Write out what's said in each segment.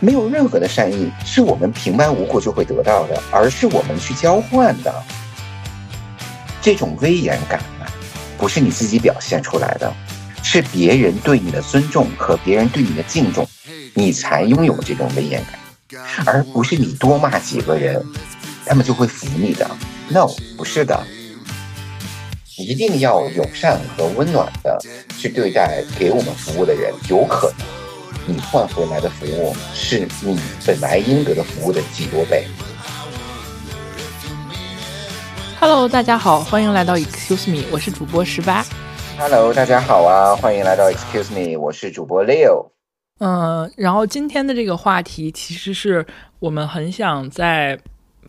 没有任何的善意是我们平白无故就会得到的，而是我们去交换的。这种威严感啊，不是你自己表现出来的，是别人对你的尊重和别人对你的敬重，你才拥有这种威严感，而不是你多骂几个人，他们就会服你的。No，不是的，一定要友善和温暖的去对待给我们服务的人，有可能你换回来的服务是你本来应得的服务的几多倍。Hello，大家好，欢迎来到 Excuse Me，我是主播十八。Hello，大家好啊，欢迎来到 Excuse Me，我是主播 Leo。嗯，然后今天的这个话题其实是我们很想在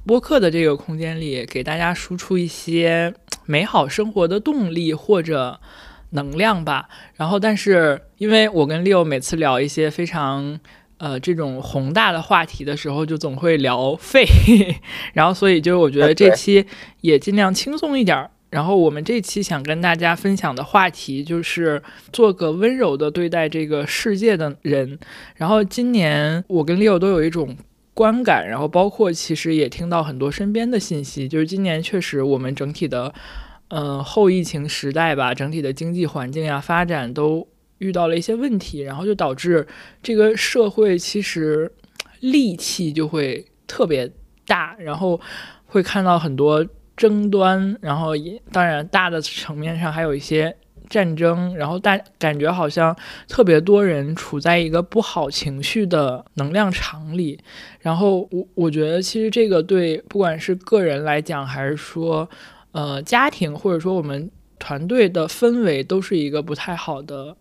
播客的这个空间里给大家输出一些美好生活的动力或者能量吧。然后，但是因为我跟 Leo 每次聊一些非常。呃，这种宏大的话题的时候，就总会聊废，然后所以就是我觉得这期也尽量轻松一点儿。然后我们这期想跟大家分享的话题就是做个温柔的对待这个世界的人。然后今年我跟 Leo 都有一种观感，然后包括其实也听到很多身边的信息，就是今年确实我们整体的，呃，后疫情时代吧，整体的经济环境呀发展都。遇到了一些问题，然后就导致这个社会其实戾气就会特别大，然后会看到很多争端，然后也当然大的层面上还有一些战争，然后大感觉好像特别多人处在一个不好情绪的能量场里，然后我我觉得其实这个对不管是个人来讲，还是说呃家庭或者说我们团队的氛围，都是一个不太好的。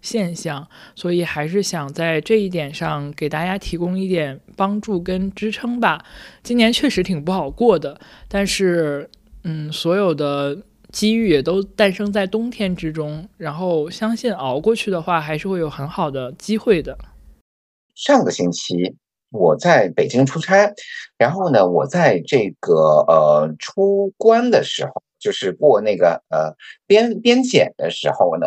现象，所以还是想在这一点上给大家提供一点帮助跟支撑吧。今年确实挺不好过的，但是，嗯，所有的机遇也都诞生在冬天之中。然后，相信熬过去的话，还是会有很好的机会的。上个星期我在北京出差，然后呢，我在这个呃出关的时候，就是过那个呃边边检的时候呢，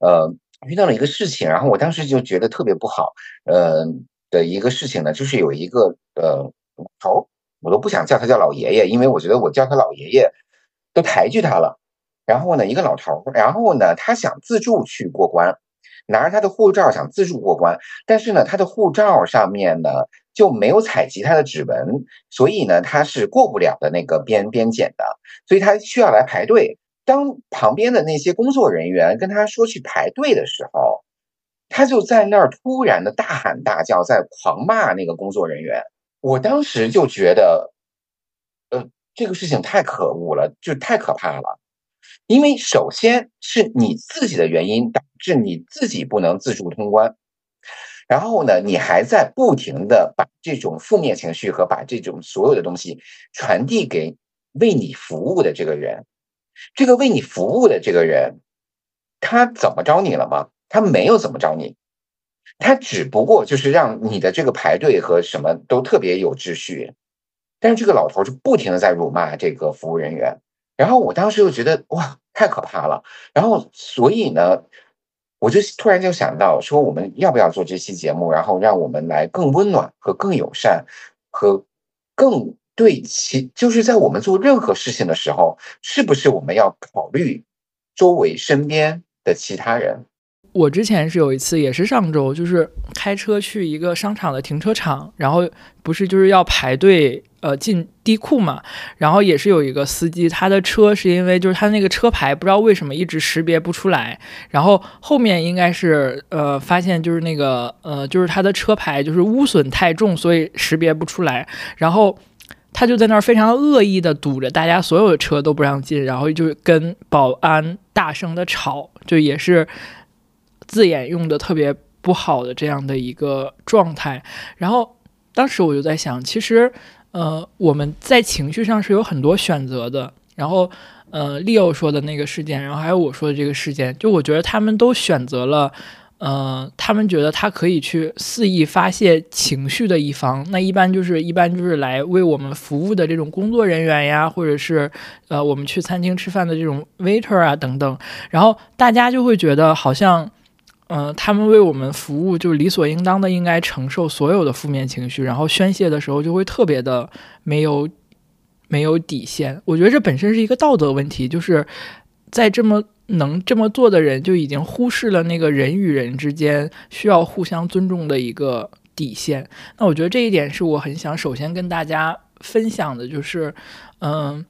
呃。遇到了一个事情，然后我当时就觉得特别不好，呃的一个事情呢，就是有一个呃头，我都不想叫他叫老爷爷，因为我觉得我叫他老爷爷都抬举他了。然后呢，一个老头儿，然后呢，他想自助去过关，拿着他的护照想自助过关，但是呢，他的护照上面呢就没有采集他的指纹，所以呢，他是过不了的那个边边检的，所以他需要来排队。当旁边的那些工作人员跟他说去排队的时候，他就在那儿突然的大喊大叫，在狂骂那个工作人员。我当时就觉得，呃，这个事情太可恶了，就太可怕了。因为首先是你自己的原因导致你自己不能自助通关，然后呢，你还在不停的把这种负面情绪和把这种所有的东西传递给为你服务的这个人。这个为你服务的这个人，他怎么着你了吗？他没有怎么着你，他只不过就是让你的这个排队和什么都特别有秩序。但是这个老头就不停的在辱骂这个服务人员，然后我当时就觉得哇，太可怕了。然后所以呢，我就突然就想到说，我们要不要做这期节目，然后让我们来更温暖和更友善和更。对其就是在我们做任何事情的时候，是不是我们要考虑周围身边的其他人？我之前是有一次，也是上周，就是开车去一个商场的停车场，然后不是就是要排队呃进地库嘛，然后也是有一个司机，他的车是因为就是他那个车牌不知道为什么一直识别不出来，然后后面应该是呃发现就是那个呃就是他的车牌就是污损太重，所以识别不出来，然后。他就在那儿非常恶意的堵着大家所有的车都不让进，然后就跟保安大声的吵，就也是字眼用的特别不好的这样的一个状态。然后当时我就在想，其实呃我们在情绪上是有很多选择的。然后呃 Leo 说的那个事件，然后还有我说的这个事件，就我觉得他们都选择了。呃，他们觉得他可以去肆意发泄情绪的一方，那一般就是一般就是来为我们服务的这种工作人员呀，或者是呃我们去餐厅吃饭的这种 waiter 啊等等，然后大家就会觉得好像，嗯，他们为我们服务就理所应当的应该承受所有的负面情绪，然后宣泄的时候就会特别的没有没有底线。我觉得这本身是一个道德问题，就是在这么。能这么做的人就已经忽视了那个人与人之间需要互相尊重的一个底线。那我觉得这一点是我很想首先跟大家分享的，就是，嗯，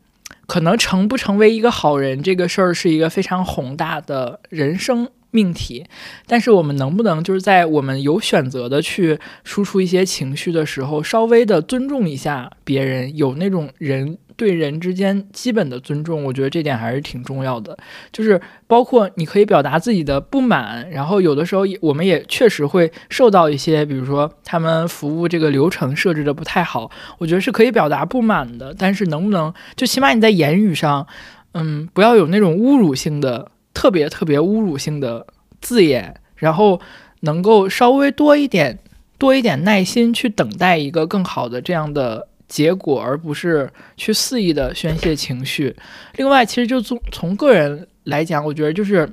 可能成不成为一个好人这个事儿是一个非常宏大的人生命题，但是我们能不能就是在我们有选择的去输出一些情绪的时候，稍微的尊重一下别人，有那种人。对人之间基本的尊重，我觉得这点还是挺重要的。就是包括你可以表达自己的不满，然后有的时候我们也确实会受到一些，比如说他们服务这个流程设置的不太好，我觉得是可以表达不满的。但是能不能就起码你在言语上，嗯，不要有那种侮辱性的、特别特别侮辱性的字眼，然后能够稍微多一点、多一点耐心去等待一个更好的这样的。结果，而不是去肆意的宣泄情绪。另外，其实就从从个人来讲，我觉得就是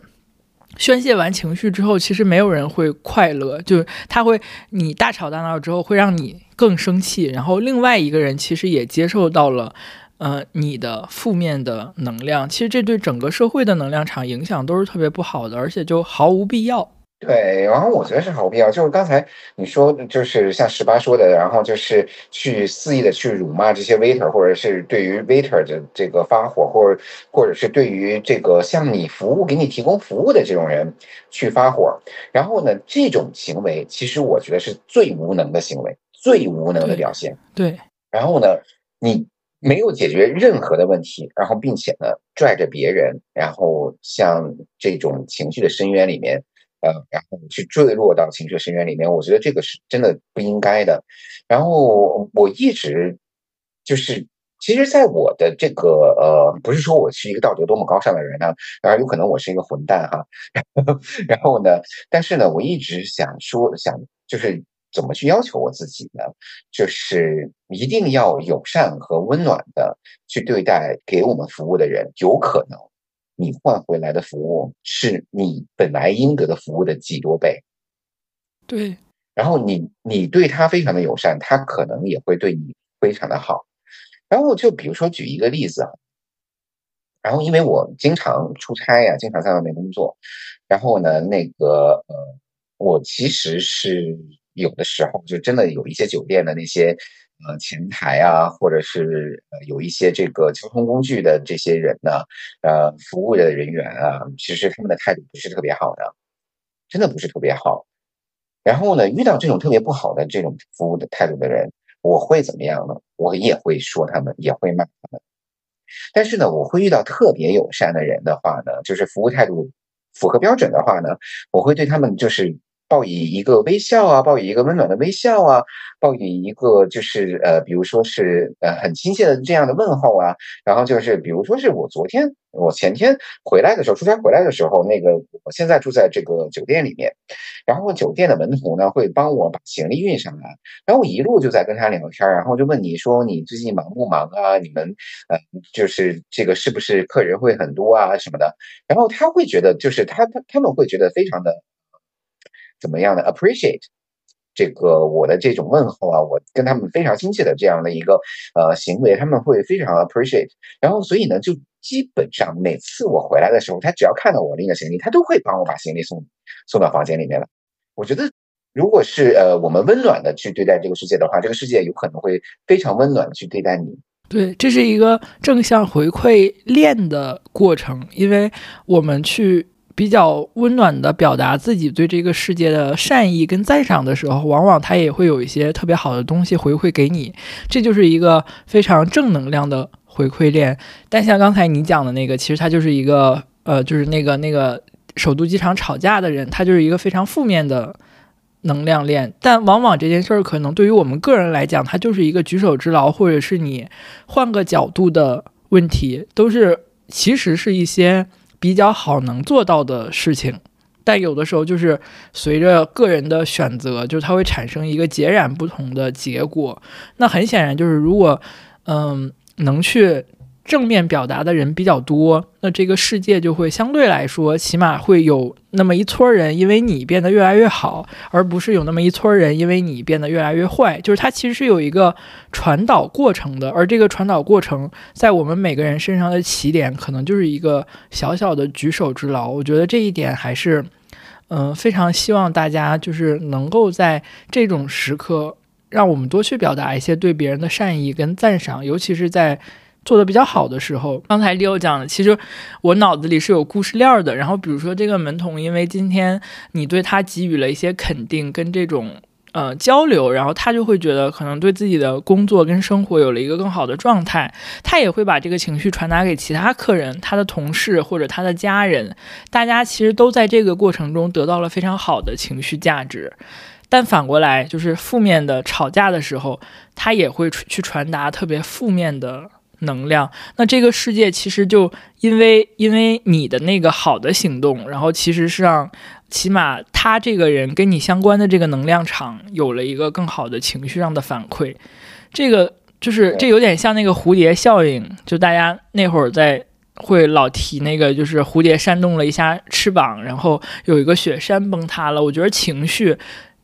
宣泄完情绪之后，其实没有人会快乐。就是他会，你大吵大闹之后，会让你更生气。然后，另外一个人其实也接受到了，呃，你的负面的能量。其实这对整个社会的能量场影响都是特别不好的，而且就毫无必要。对，然后我觉得是毫无必要。就是刚才你说，就是像十八说的，然后就是去肆意的去辱骂这些 waiter，或者是对于 waiter 的这个发火，或者或者是对于这个向你服务、给你提供服务的这种人去发火。然后呢，这种行为其实我觉得是最无能的行为，最无能的表现。对。然后呢，你没有解决任何的问题，然后并且呢，拽着别人，然后像这种情绪的深渊里面。呃，然后去坠落到情绪深渊里面，我觉得这个是真的不应该的。然后我一直就是，其实，在我的这个呃，不是说我是一个道德多么高尚的人呢，当然有可能我是一个混蛋哈。然后呢，但是呢，我一直想说，想就是怎么去要求我自己呢？就是一定要友善和温暖的去对待给我们服务的人，有可能。你换回来的服务是你本来应得的服务的几多倍，对。然后你你对他非常的友善，他可能也会对你非常的好。然后就比如说举一个例子啊，然后因为我经常出差呀，经常在外面工作，然后呢，那个呃，我其实是有的时候就真的有一些酒店的那些。呃，前台啊，或者是呃，有一些这个交通工具的这些人呢，呃，服务的人员啊，其实他们的态度不是特别好的，真的不是特别好。然后呢，遇到这种特别不好的这种服务的态度的人，我会怎么样呢？我也会说他们，也会骂他们。但是呢，我会遇到特别友善的人的话呢，就是服务态度符合标准的话呢，我会对他们就是。报以一个微笑啊，报以一个温暖的微笑啊，报以一个就是呃，比如说是呃很亲切的这样的问候啊，然后就是比如说是我昨天我前天回来的时候出差回来的时候，那个我现在住在这个酒店里面，然后酒店的门徒呢会帮我把行李运上来，然后我一路就在跟他聊天，然后就问你说你最近忙不忙啊？你们呃就是这个是不是客人会很多啊什么的？然后他会觉得就是他他他们会觉得非常的。怎么样的 appreciate 这个我的这种问候啊，我跟他们非常亲切的这样的一个呃行为，他们会非常 appreciate。然后所以呢，就基本上每次我回来的时候，他只要看到我拎着行李，他都会帮我把行李送送到房间里面了。我觉得，如果是呃我们温暖的去对待这个世界的话，这个世界有可能会非常温暖的去对待你。对，这是一个正向回馈链的过程，因为我们去。比较温暖的表达自己对这个世界的善意跟赞赏的时候，往往他也会有一些特别好的东西回馈给你，这就是一个非常正能量的回馈链。但像刚才你讲的那个，其实他就是一个 呃，就是那个那个首都机场吵架的人，他就是一个非常负面的能量链。但往往这件事儿可能对于我们个人来讲，它就是一个举手之劳，或者是你换个角度的问题，都是其实是一些。比较好能做到的事情，但有的时候就是随着个人的选择，就是它会产生一个截然不同的结果。那很显然就是如果嗯能去。正面表达的人比较多，那这个世界就会相对来说，起码会有那么一撮人，因为你变得越来越好，而不是有那么一撮人，因为你变得越来越坏。就是它其实是有一个传导过程的，而这个传导过程在我们每个人身上的起点，可能就是一个小小的举手之劳。我觉得这一点还是，嗯，非常希望大家就是能够在这种时刻，让我们多去表达一些对别人的善意跟赞赏，尤其是在。做的比较好的时候，刚才 Leo 讲的，其实我脑子里是有故事链的。然后比如说这个门童，因为今天你对他给予了一些肯定跟这种呃交流，然后他就会觉得可能对自己的工作跟生活有了一个更好的状态。他也会把这个情绪传达给其他客人、他的同事或者他的家人，大家其实都在这个过程中得到了非常好的情绪价值。但反过来，就是负面的吵架的时候，他也会去传达特别负面的。能量，那这个世界其实就因为因为你的那个好的行动，然后其实是让起码他这个人跟你相关的这个能量场有了一个更好的情绪上的反馈。这个就是这有点像那个蝴蝶效应，就大家那会儿在会老提那个，就是蝴蝶扇动了一下翅膀，然后有一个雪山崩塌了。我觉得情绪，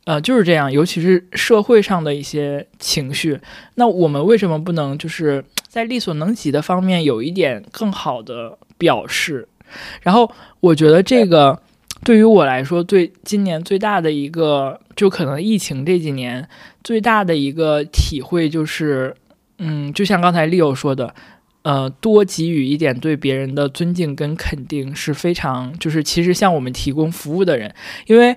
呃，就是这样，尤其是社会上的一些情绪。那我们为什么不能就是？在力所能及的方面有一点更好的表示，然后我觉得这个对于我来说，对今年最大的一个，就可能疫情这几年最大的一个体会就是，嗯，就像刚才 Leo 说的，呃，多给予一点对别人的尊敬跟肯定是非常，就是其实向我们提供服务的人，因为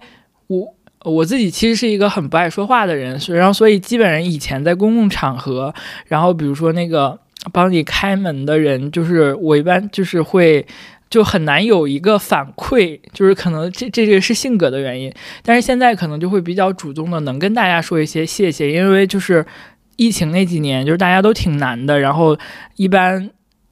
我。我自己其实是一个很不爱说话的人，然后所以基本上以前在公共场合，然后比如说那个帮你开门的人，就是我一般就是会就很难有一个反馈，就是可能这这个是性格的原因，但是现在可能就会比较主动的能跟大家说一些谢谢，因为就是疫情那几年就是大家都挺难的，然后一般。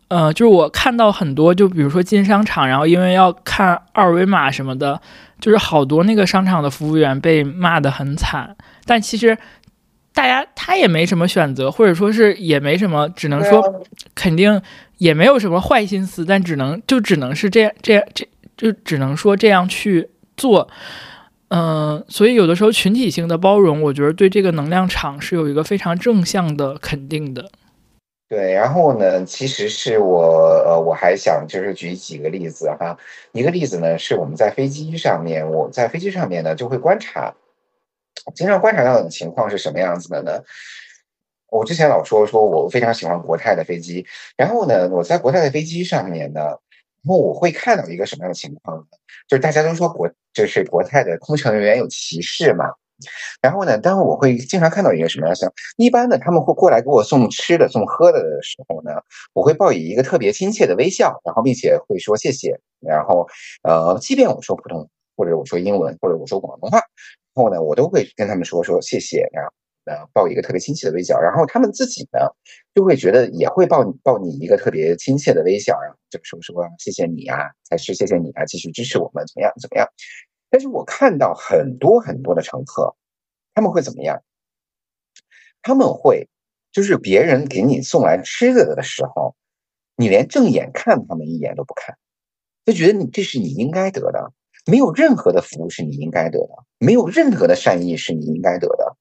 呃，就是我看到很多，就比如说进商场，然后因为要看二维码什么的，就是好多那个商场的服务员被骂得很惨。但其实大家他也没什么选择，或者说是也没什么，只能说肯定也没有什么坏心思，但只能就只能是这样这样这就只能说这样去做。嗯，所以有的时候群体性的包容，我觉得对这个能量场是有一个非常正向的肯定的。对，然后呢，其实是我呃，我还想就是举几个例子哈。一个例子呢，是我们在飞机上面，我在飞机上面呢就会观察，经常观察到的情况是什么样子的呢？我之前老说说我非常喜欢国泰的飞机，然后呢，我在国泰的飞机上面呢，然后我会看到一个什么样的情况呢？就是大家都说国就是国泰的空乘人员有歧视嘛。然后呢，当我会经常看到一个什么样的，一般呢，他们会过来给我送吃的、送喝的的时候呢，我会报以一个特别亲切的微笑，然后并且会说谢谢。然后，呃，即便我说普通或者我说英文或者我说广东话，然后呢，我都会跟他们说说谢谢，然后呃，报一个特别亲切的微笑。然后他们自己呢，就会觉得也会报你报你一个特别亲切的微笑，然后就说说谢谢你啊，还是谢谢你啊，继续支持我们，怎么样怎么样。但是我看到很多很多的乘客，他们会怎么样？他们会就是别人给你送来吃的的时候，你连正眼看他们一眼都不看，就觉得你这是你应该得的，没有任何的服务是你应该得的，没有任何的善意是你应该得的。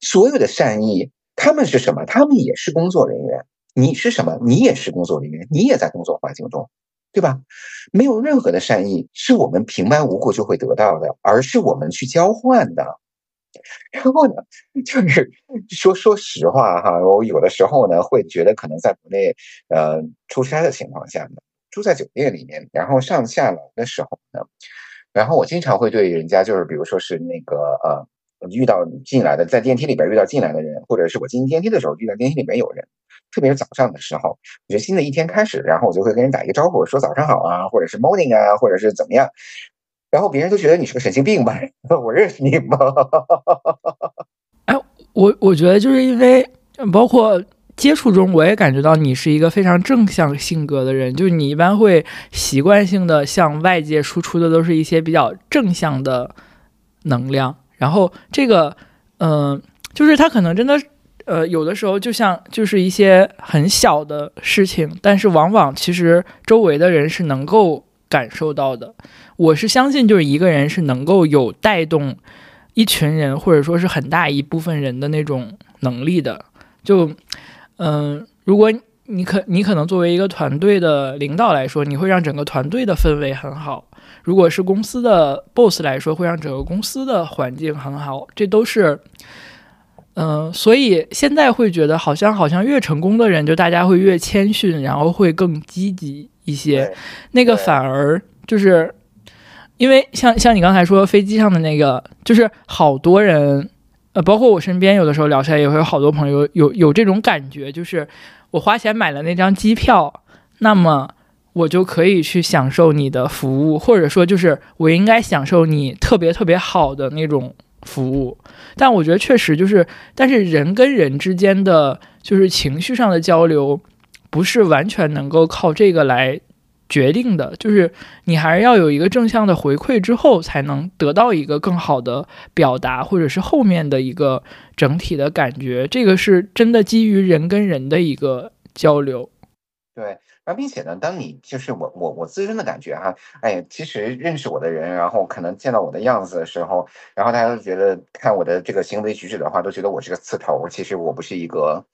所有的善意，他们是什么？他们也是工作人员。你是什么？你也是工作人员，你也在工作环境中。对吧？没有任何的善意是我们平白无故就会得到的，而是我们去交换的。然后呢，就是说说实话哈，我有的时候呢会觉得，可能在国内呃出差的情况下呢，住在酒店里面，然后上下楼的时候呢，然后我经常会对人家，就是比如说是那个呃。遇到进来的，在电梯里边遇到进来的人，或者是我进电梯的时候遇到电梯里边有人，特别是早上的时候，我觉得新的一天开始，然后我就会跟人打一个招呼，说早上好啊，或者是 morning 啊，或者是怎么样，然后别人都觉得你是个神经病吧？我认识你吗？哎，我我觉得就是因为包括接触中，我也感觉到你是一个非常正向性格的人，就是你一般会习惯性的向外界输出的都是一些比较正向的能量。然后这个，嗯，就是他可能真的，呃，有的时候就像就是一些很小的事情，但是往往其实周围的人是能够感受到的。我是相信，就是一个人是能够有带动一群人，或者说是很大一部分人的那种能力的。就嗯，如果你可你可能作为一个团队的领导来说，你会让整个团队的氛围很好；如果是公司的 boss 来说，会让整个公司的环境很好。这都是嗯，所以现在会觉得好像好像越成功的人，就大家会越谦逊，然后会更积极一些。那个反而就是因为像像你刚才说飞机上的那个，就是好多人。呃，包括我身边有的时候聊起来也会有好多朋友有有这种感觉，就是我花钱买了那张机票，那么我就可以去享受你的服务，或者说就是我应该享受你特别特别好的那种服务。但我觉得确实就是，但是人跟人之间的就是情绪上的交流，不是完全能够靠这个来。决定的就是你还是要有一个正向的回馈之后，才能得到一个更好的表达，或者是后面的一个整体的感觉。这个是真的基于人跟人的一个交流。对，而并且呢，当你就是我我我自身的感觉哈，哎，其实认识我的人，然后可能见到我的样子的时候，然后大家都觉得看我的这个行为举止的话，都觉得我是个刺头。其实我不是一个。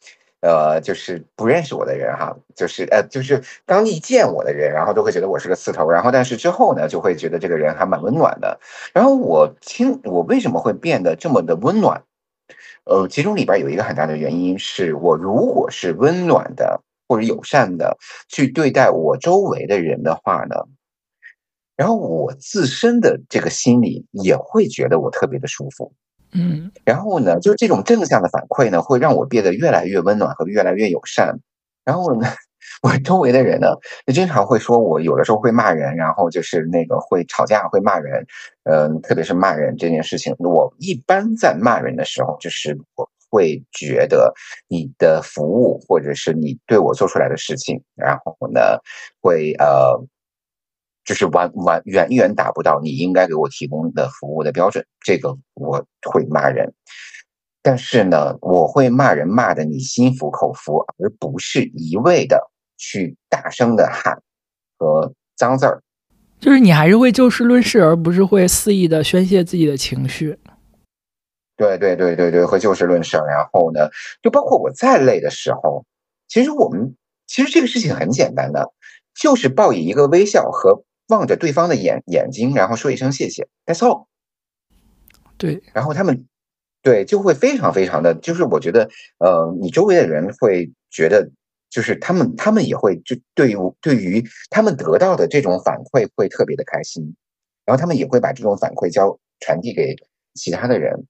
呃，就是不认识我的人哈，就是呃，就是刚一见我的人，然后都会觉得我是个刺头，然后但是之后呢，就会觉得这个人还蛮温暖的。然后我听我为什么会变得这么的温暖？呃，其中里边有一个很大的原因是我如果是温暖的或者友善的去对待我周围的人的话呢，然后我自身的这个心里也会觉得我特别的舒服。嗯，然后呢，就这种正向的反馈呢，会让我变得越来越温暖和越来越友善。然后呢，我周围的人呢，就经常会说我有的时候会骂人，然后就是那个会吵架、会骂人。嗯，特别是骂人这件事情，我一般在骂人的时候，就是我会觉得你的服务或者是你对我做出来的事情，然后呢，会呃。就是完完远远达不到你应该给我提供的服务的标准，这个我会骂人，但是呢，我会骂人骂的你心服口服，而不是一味的去大声的喊和脏字儿。就是你还是会就事论事，而不是会肆意的宣泄自己的情绪。对对对对对，会就事论事。然后呢，就包括我再累的时候，其实我们其实这个事情很简单的，就是报以一个微笑和。望着对方的眼眼睛，然后说一声谢谢，That's all。对，然后他们对就会非常非常的，就是我觉得，呃，你周围的人会觉得，就是他们他们也会就对于对于他们得到的这种反馈会特别的开心，然后他们也会把这种反馈交传递给其他的人。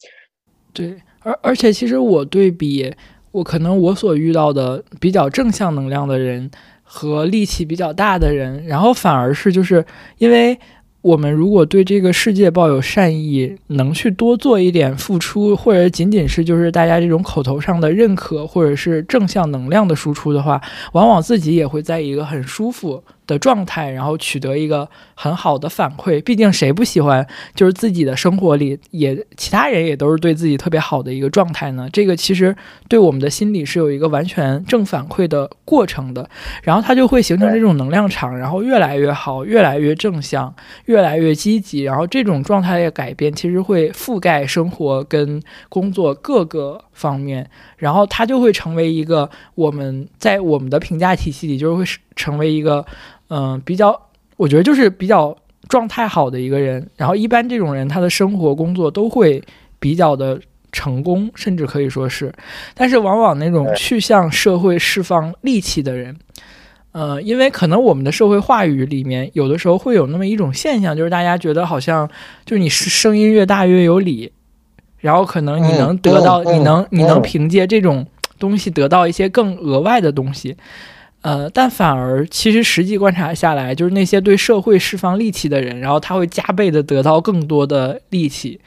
对，而而且其实我对比我可能我所遇到的比较正向能量的人。和力气比较大的人，然后反而是就是因为我们如果对这个世界抱有善意，能去多做一点付出，或者仅仅是就是大家这种口头上的认可，或者是正向能量的输出的话，往往自己也会在一个很舒服。的状态，然后取得一个很好的反馈。毕竟谁不喜欢，就是自己的生活里也其他人也都是对自己特别好的一个状态呢？这个其实对我们的心理是有一个完全正反馈的过程的。然后它就会形成这种能量场，然后越来越好，越来越正向，越来越积极。然后这种状态的改变，其实会覆盖生活跟工作各个方面。然后它就会成为一个我们在我们的评价体系里，就是会成为一个。嗯，比较，我觉得就是比较状态好的一个人。然后一般这种人，他的生活工作都会比较的成功，甚至可以说是。但是往往那种去向社会释放戾气的人，呃，因为可能我们的社会话语里面有的时候会有那么一种现象，就是大家觉得好像就是你声音越大越有理，然后可能你能得到，你能你能凭借这种东西得到一些更额外的东西。呃，但反而其实实际观察下来，就是那些对社会释放戾气的人，然后他会加倍的得到更多的戾气，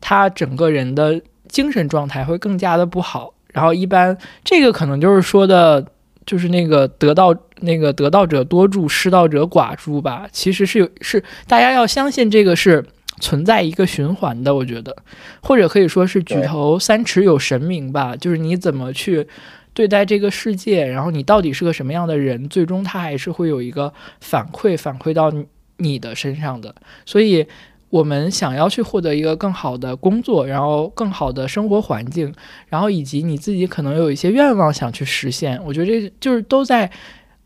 他整个人的精神状态会更加的不好，然后一般这个可能就是说的，就是那个得道那个得道者多助，失道者寡助吧。其实是有是大家要相信这个是存在一个循环的，我觉得，或者可以说是举头三尺有神明吧，就是你怎么去对待这个世界，然后你到底是个什么样的人，最终他还是会有一个反馈反馈到你的身上的，所以。我们想要去获得一个更好的工作，然后更好的生活环境，然后以及你自己可能有一些愿望想去实现，我觉得这就是都在，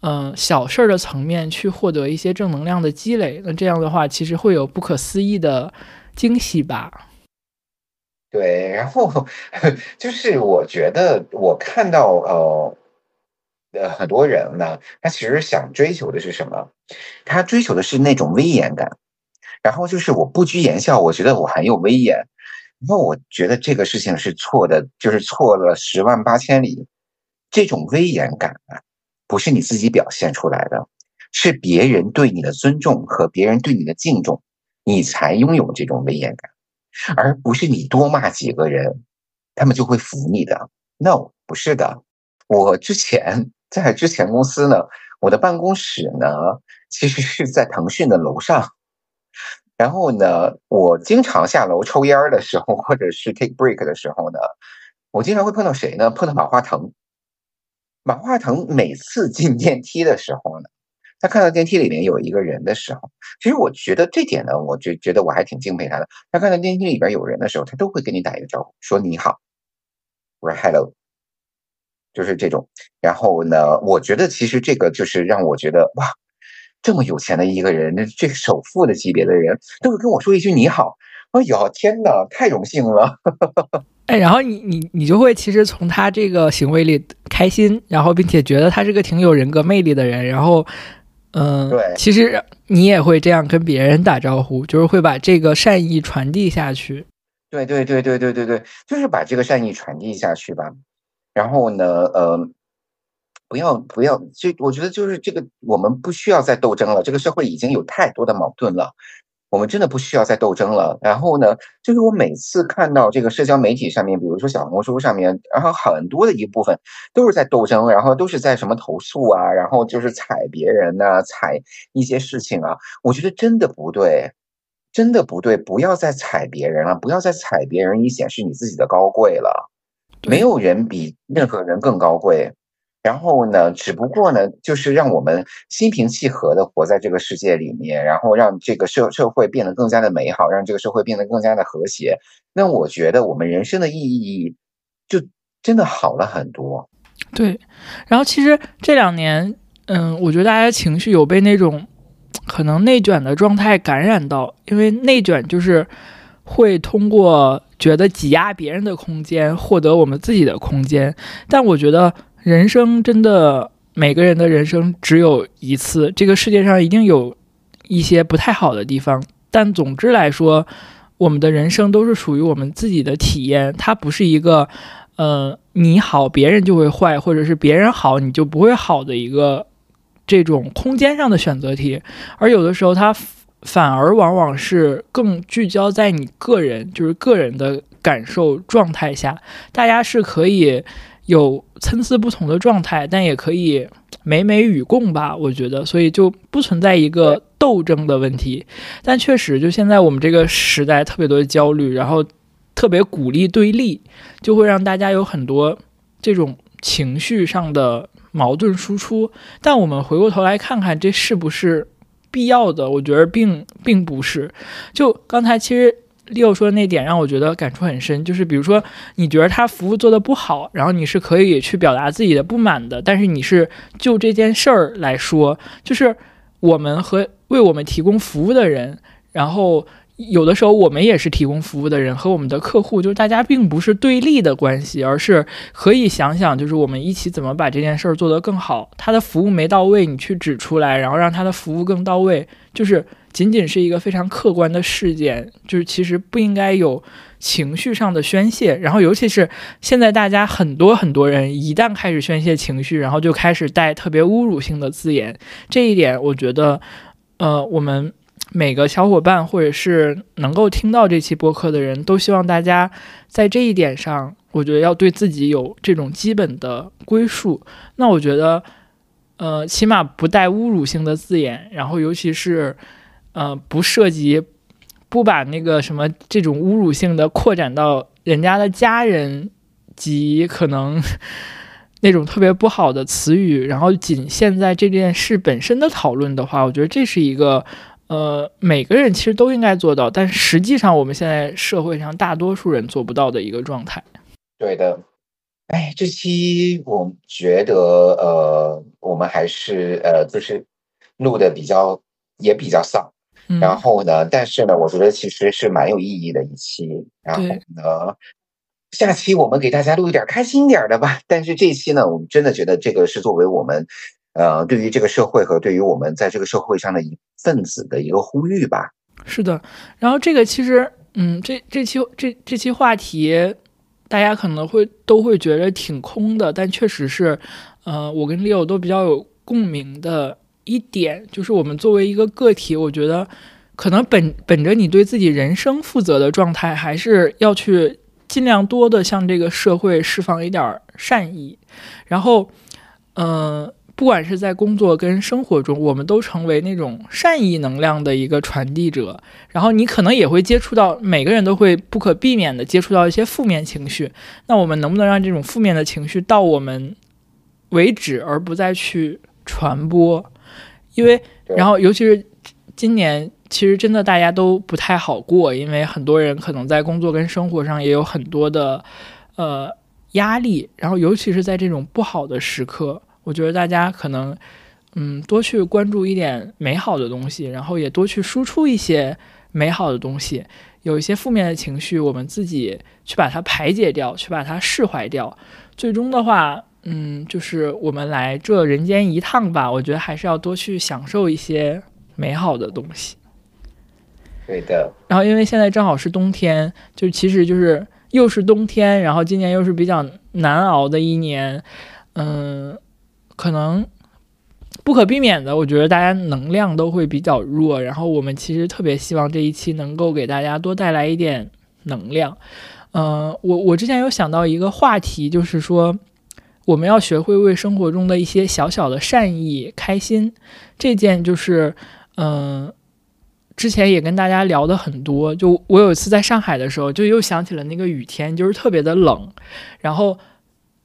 嗯，小事儿的层面去获得一些正能量的积累。那这样的话，其实会有不可思议的惊喜吧？对，然后 就是我觉得我看到呃呃很多人呢，他其实想追求的是什么？他追求的是那种威严感。然后就是我不拘言笑，我觉得我很有威严。然后我觉得这个事情是错的，就是错了十万八千里。这种威严感啊，不是你自己表现出来的，是别人对你的尊重和别人对你的敬重，你才拥有这种威严感，而不是你多骂几个人，他们就会服你的。No，不是的。我之前在之前公司呢，我的办公室呢，其实是在腾讯的楼上。然后呢，我经常下楼抽烟的时候，或者是 take break 的时候呢，我经常会碰到谁呢？碰到马化腾。马化腾每次进电梯的时候呢，他看到电梯里面有一个人的时候，其实我觉得这点呢，我觉觉得我还挺敬佩他的。他看到电梯里边有人的时候，他都会跟你打一个招呼，说你好，我说 hello，就是这种。然后呢，我觉得其实这个就是让我觉得哇。这么有钱的一个人，那这首富的级别的人，都会跟我说一句你好。哎呦，天哪，太荣幸了！哎，然后你你你就会其实从他这个行为里开心，然后并且觉得他是个挺有人格魅力的人。然后，嗯，对，其实你也会这样跟别人打招呼，就是会把这个善意传递下去。对对对对对对对，就是把这个善意传递下去吧。然后呢，呃。不要不要，就我觉得就是这个，我们不需要再斗争了。这个社会已经有太多的矛盾了，我们真的不需要再斗争了。然后呢，就是我每次看到这个社交媒体上面，比如说小红书上面，然后很多的一部分都是在斗争，然后都是在什么投诉啊，然后就是踩别人呐，踩一些事情啊。我觉得真的不对，真的不对，不要再踩别人了，不要再踩别人以显示你自己的高贵了。没有人比任何人更高贵。然后呢？只不过呢，就是让我们心平气和的活在这个世界里面，然后让这个社社会变得更加的美好，让这个社会变得更加的和谐。那我觉得我们人生的意义就真的好了很多。对。然后其实这两年，嗯，我觉得大家情绪有被那种可能内卷的状态感染到，因为内卷就是会通过觉得挤压别人的空间，获得我们自己的空间。但我觉得。人生真的，每个人的人生只有一次。这个世界上一定有一些不太好的地方，但总之来说，我们的人生都是属于我们自己的体验。它不是一个，呃，你好别人就会坏，或者是别人好你就不会好的一个这种空间上的选择题。而有的时候，它反而往往是更聚焦在你个人，就是个人的感受状态下，大家是可以。有参差不同的状态，但也可以美美与共吧，我觉得，所以就不存在一个斗争的问题。但确实，就现在我们这个时代特别多的焦虑，然后特别鼓励对立，就会让大家有很多这种情绪上的矛盾输出。但我们回过头来看看，这是不是必要的？我觉得并并不是。就刚才其实。六说的那点让我觉得感触很深，就是比如说你觉得他服务做的不好，然后你是可以去表达自己的不满的，但是你是就这件事儿来说，就是我们和为我们提供服务的人，然后有的时候我们也是提供服务的人和我们的客户，就是大家并不是对立的关系，而是可以想想，就是我们一起怎么把这件事儿做得更好。他的服务没到位，你去指出来，然后让他的服务更到位，就是。仅仅是一个非常客观的事件，就是其实不应该有情绪上的宣泄。然后，尤其是现在大家很多很多人一旦开始宣泄情绪，然后就开始带特别侮辱性的字眼。这一点，我觉得，呃，我们每个小伙伴或者是能够听到这期播客的人都希望大家在这一点上。我觉得要对自己有这种基本的归属。那我觉得，呃，起码不带侮辱性的字眼，然后尤其是，呃，不涉及，不把那个什么这种侮辱性的扩展到人家的家人及可能那种特别不好的词语，然后仅限在这件事本身的讨论的话，我觉得这是一个。呃，每个人其实都应该做到，但实际上我们现在社会上大多数人做不到的一个状态。对的，哎，这期我觉得呃，我们还是呃，就是录的比较也比较丧，然后呢，但是呢，我觉得其实是蛮有意义的一期。然后呢，下期我们给大家录一点开心点的吧。但是这期呢，我们真的觉得这个是作为我们。呃，对于这个社会和对于我们在这个社会上的一份子的一个呼吁吧。是的，然后这个其实，嗯，这这期这这期话题，大家可能会都会觉得挺空的，但确实是，呃，我跟 Leo 都比较有共鸣的一点，就是我们作为一个个体，我觉得可能本本着你对自己人生负责的状态，还是要去尽量多的向这个社会释放一点善意，然后，嗯。不管是在工作跟生活中，我们都成为那种善意能量的一个传递者。然后你可能也会接触到，每个人都会不可避免的接触到一些负面情绪。那我们能不能让这种负面的情绪到我们为止，而不再去传播？因为，然后尤其是今年，其实真的大家都不太好过，因为很多人可能在工作跟生活上也有很多的呃压力。然后，尤其是在这种不好的时刻。我觉得大家可能，嗯，多去关注一点美好的东西，然后也多去输出一些美好的东西。有一些负面的情绪，我们自己去把它排解掉，去把它释怀掉。最终的话，嗯，就是我们来这人间一趟吧。我觉得还是要多去享受一些美好的东西。对的。然后，因为现在正好是冬天，就其实就是又是冬天，然后今年又是比较难熬的一年，嗯。可能不可避免的，我觉得大家能量都会比较弱。然后我们其实特别希望这一期能够给大家多带来一点能量。嗯，我我之前有想到一个话题，就是说我们要学会为生活中的一些小小的善意开心。这件就是，嗯，之前也跟大家聊的很多。就我有一次在上海的时候，就又想起了那个雨天，就是特别的冷，然后。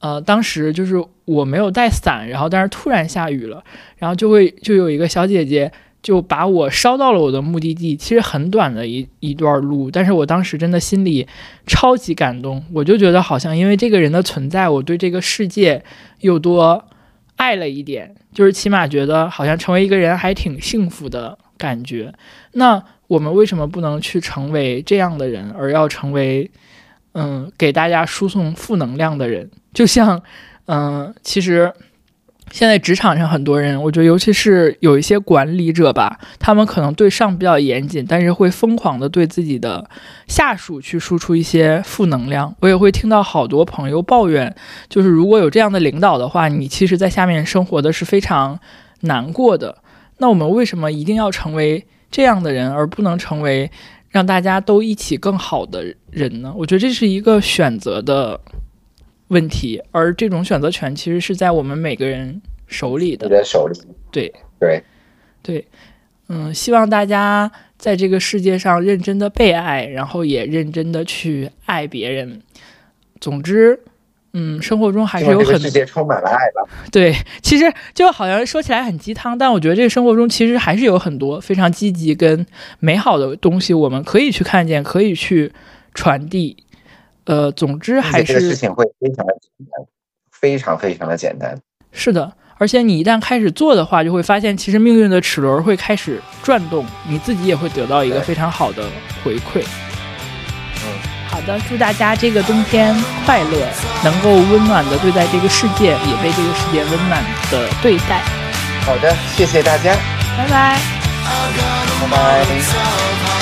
呃，当时就是我没有带伞，然后但是突然下雨了，然后就会就有一个小姐姐就把我捎到了我的目的地，其实很短的一一段路，但是我当时真的心里超级感动，我就觉得好像因为这个人的存在，我对这个世界又多爱了一点，就是起码觉得好像成为一个人还挺幸福的感觉。那我们为什么不能去成为这样的人，而要成为嗯给大家输送负能量的人？就像，嗯，其实现在职场上很多人，我觉得尤其是有一些管理者吧，他们可能对上比较严谨，但是会疯狂的对自己的下属去输出一些负能量。我也会听到好多朋友抱怨，就是如果有这样的领导的话，你其实在下面生活的是非常难过的。那我们为什么一定要成为这样的人，而不能成为让大家都一起更好的人呢？我觉得这是一个选择的。问题，而这种选择权其实是在我们每个人手里的。你的手里。对对对，嗯，希望大家在这个世界上认真的被爱，然后也认真的去爱别人。总之，嗯，生活中还是有很世界充满了爱吧。对，其实就好像说起来很鸡汤，但我觉得这个生活中其实还是有很多非常积极跟美好的东西，我们可以去看见，可以去传递。呃，总之还是事情会非常的简单，非常非常的简单。是的，而且你一旦开始做的话，就会发现其实命运的齿轮会开始转动，你自己也会得到一个非常好的回馈。嗯，好的，祝大家这个冬天快乐，能够温暖的对待这个世界，也被这个世界温暖的对待。好的，谢谢大家，拜拜，拜拜。